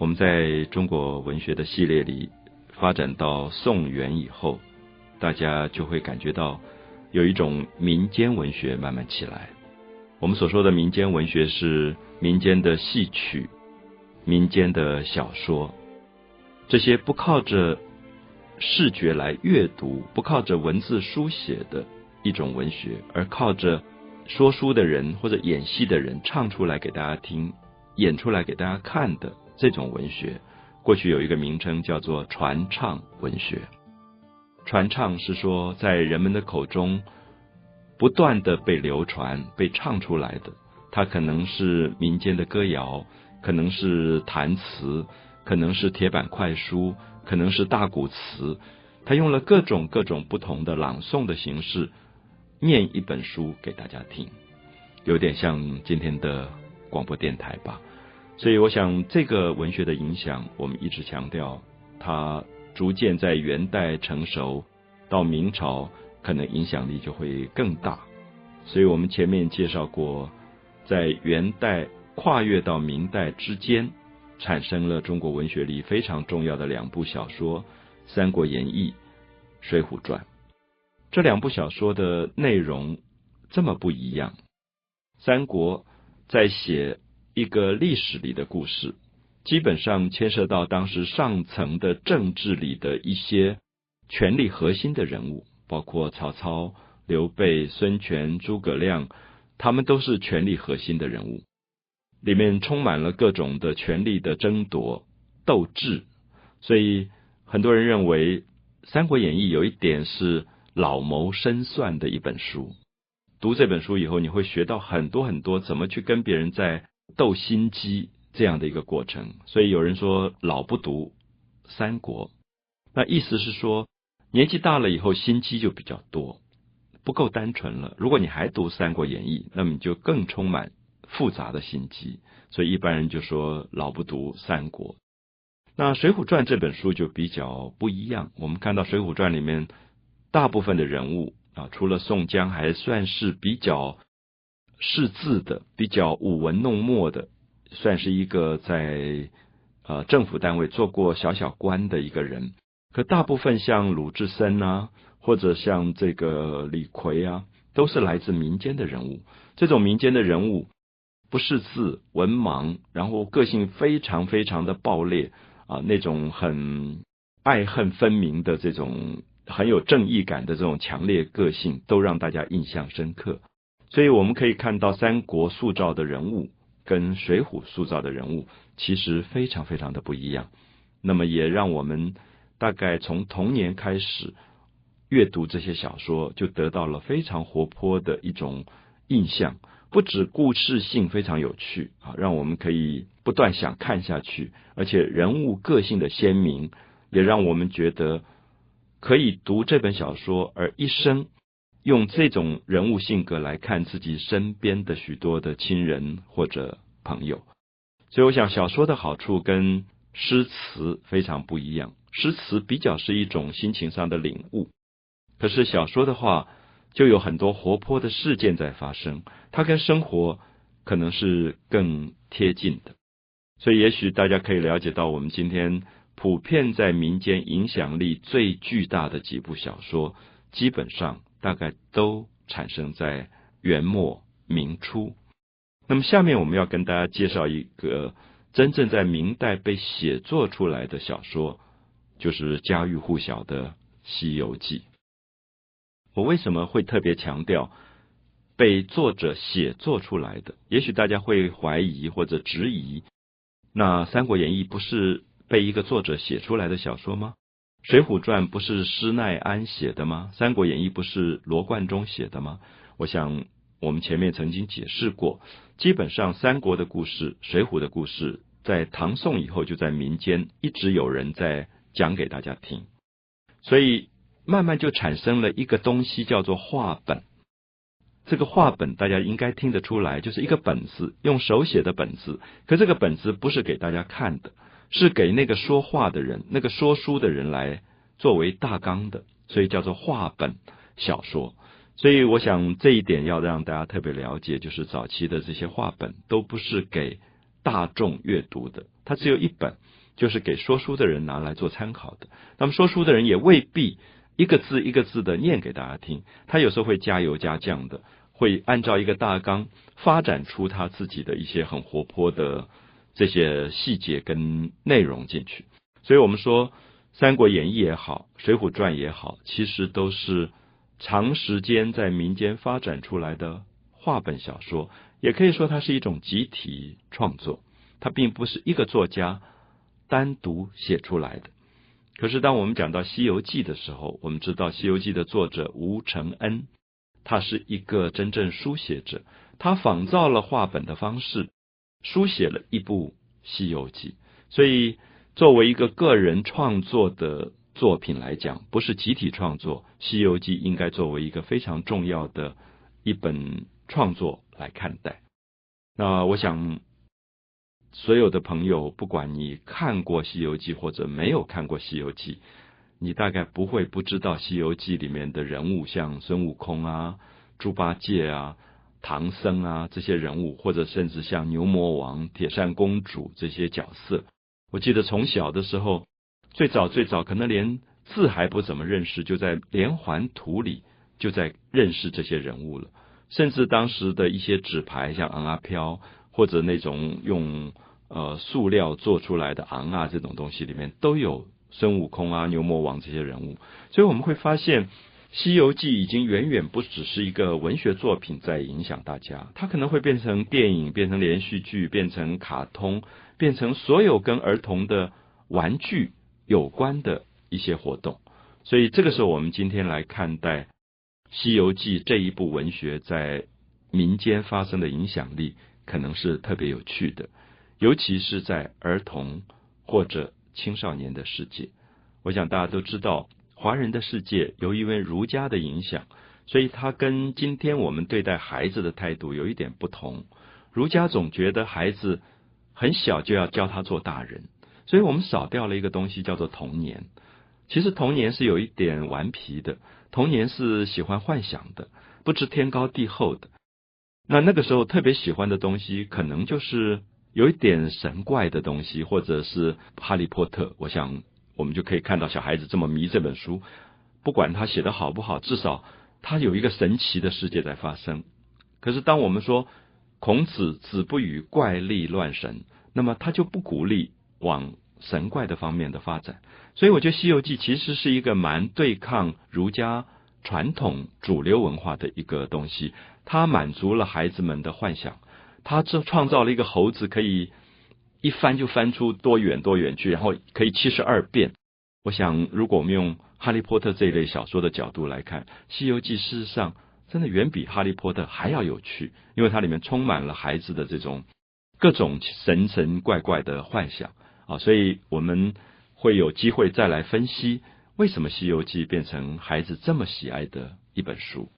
我们在中国文学的系列里发展到宋元以后，大家就会感觉到有一种民间文学慢慢起来。我们所说的民间文学是民间的戏曲、民间的小说，这些不靠着视觉来阅读，不靠着文字书写的一种文学，而靠着说书的人或者演戏的人唱出来给大家听。演出来给大家看的这种文学，过去有一个名称叫做传唱文学。传唱是说在人们的口中不断的被流传、被唱出来的。它可能是民间的歌谣，可能是弹词，可能是铁板快书，可能是大鼓词。他用了各种各种不同的朗诵的形式，念一本书给大家听，有点像今天的广播电台吧。所以，我想这个文学的影响，我们一直强调，它逐渐在元代成熟，到明朝可能影响力就会更大。所以我们前面介绍过，在元代跨越到明代之间，产生了中国文学里非常重要的两部小说《三国演义》《水浒传》。这两部小说的内容这么不一样，《三国》在写。一个历史里的故事，基本上牵涉到当时上层的政治里的一些权力核心的人物，包括曹操、刘备、孙权、诸葛亮，他们都是权力核心的人物。里面充满了各种的权力的争夺、斗智，所以很多人认为《三国演义》有一点是老谋深算的一本书。读这本书以后，你会学到很多很多怎么去跟别人在。斗心机这样的一个过程，所以有人说老不读三国，那意思是说年纪大了以后心机就比较多，不够单纯了。如果你还读《三国演义》，那么你就更充满复杂的心机。所以一般人就说老不读三国。那《水浒传》这本书就比较不一样。我们看到《水浒传》里面大部分的人物啊，除了宋江，还算是比较。识字的比较舞文弄墨的，算是一个在呃政府单位做过小小官的一个人。可大部分像鲁智深啊，或者像这个李逵啊，都是来自民间的人物。这种民间的人物不识字、文盲，然后个性非常非常的暴烈啊，那种很爱恨分明的这种很有正义感的这种强烈个性，都让大家印象深刻。所以我们可以看到，三国塑造的人物跟水浒塑造的人物其实非常非常的不一样。那么也让我们大概从童年开始阅读这些小说，就得到了非常活泼的一种印象。不止故事性非常有趣啊，让我们可以不断想看下去，而且人物个性的鲜明，也让我们觉得可以读这本小说而一生。用这种人物性格来看自己身边的许多的亲人或者朋友，所以我想小说的好处跟诗词非常不一样。诗词比较是一种心情上的领悟，可是小说的话就有很多活泼的事件在发生，它跟生活可能是更贴近的。所以也许大家可以了解到，我们今天普遍在民间影响力最巨大的几部小说，基本上。大概都产生在元末明初。那么，下面我们要跟大家介绍一个真正在明代被写作出来的小说，就是家喻户晓的《西游记》。我为什么会特别强调被作者写作出来的？也许大家会怀疑或者质疑，那《三国演义》不是被一个作者写出来的小说吗？《水浒传》不是施耐庵写的吗？《三国演义》不是罗贯中写的吗？我想我们前面曾经解释过，基本上三国的故事、水浒的故事，在唐宋以后就在民间一直有人在讲给大家听，所以慢慢就产生了一个东西叫做话本。这个话本大家应该听得出来，就是一个本子，用手写的本子。可这个本子不是给大家看的。是给那个说话的人、那个说书的人来作为大纲的，所以叫做话本小说。所以我想这一点要让大家特别了解，就是早期的这些话本都不是给大众阅读的，它只有一本，就是给说书的人拿来做参考的。那么说书的人也未必一个字一个字的念给大家听，他有时候会加油加酱的，会按照一个大纲发展出他自己的一些很活泼的这些细节跟内容进去。所以我们说，《三国演义》也好，《水浒传》也好，其实都是长时间在民间发展出来的话本小说。也可以说，它是一种集体创作，它并不是一个作家单独写出来的。可是，当我们讲到《西游记》的时候，我们知道《西游记》的作者吴承恩，他是一个真正书写者，他仿造了话本的方式，书写了一部《西游记》。所以，作为一个个人创作的作品来讲，不是集体创作，《西游记》应该作为一个非常重要的一本创作。来看待。那我想，所有的朋友，不管你看过《西游记》或者没有看过《西游记》，你大概不会不知道《西游记》里面的人物，像孙悟空啊、猪八戒啊、唐僧啊这些人物，或者甚至像牛魔王、铁扇公主这些角色。我记得从小的时候，最早最早可能连字还不怎么认识，就在连环图里就在认识这些人物了。甚至当时的一些纸牌，像昂啊飘，或者那种用呃塑料做出来的昂啊这种东西里面，都有孙悟空啊、牛魔王这些人物。所以我们会发现，《西游记》已经远远不只是一个文学作品在影响大家，它可能会变成电影、变成连续剧、变成卡通、变成所有跟儿童的玩具有关的一些活动。所以这个时候，我们今天来看待。《西游记》这一部文学在民间发生的影响力，可能是特别有趣的，尤其是在儿童或者青少年的世界。我想大家都知道，华人的世界由因为儒家的影响，所以他跟今天我们对待孩子的态度有一点不同。儒家总觉得孩子很小就要教他做大人，所以我们少掉了一个东西，叫做童年。其实童年是有一点顽皮的。童年是喜欢幻想的，不知天高地厚的。那那个时候特别喜欢的东西，可能就是有一点神怪的东西，或者是哈利波特。我想我们就可以看到小孩子这么迷这本书，不管他写的好不好，至少他有一个神奇的世界在发生。可是当我们说孔子子不语怪力乱神，那么他就不鼓励往。神怪的方面的发展，所以我觉得《西游记》其实是一个蛮对抗儒家传统主流文化的一个东西。它满足了孩子们的幻想，它这创造了一个猴子可以一翻就翻出多远多远去，然后可以七十二变。我想，如果我们用《哈利波特》这一类小说的角度来看，《西游记》事实上真的远比《哈利波特》还要有趣，因为它里面充满了孩子的这种各种神神怪怪的幻想。啊，所以我们会有机会再来分析，为什么《西游记》变成孩子这么喜爱的一本书。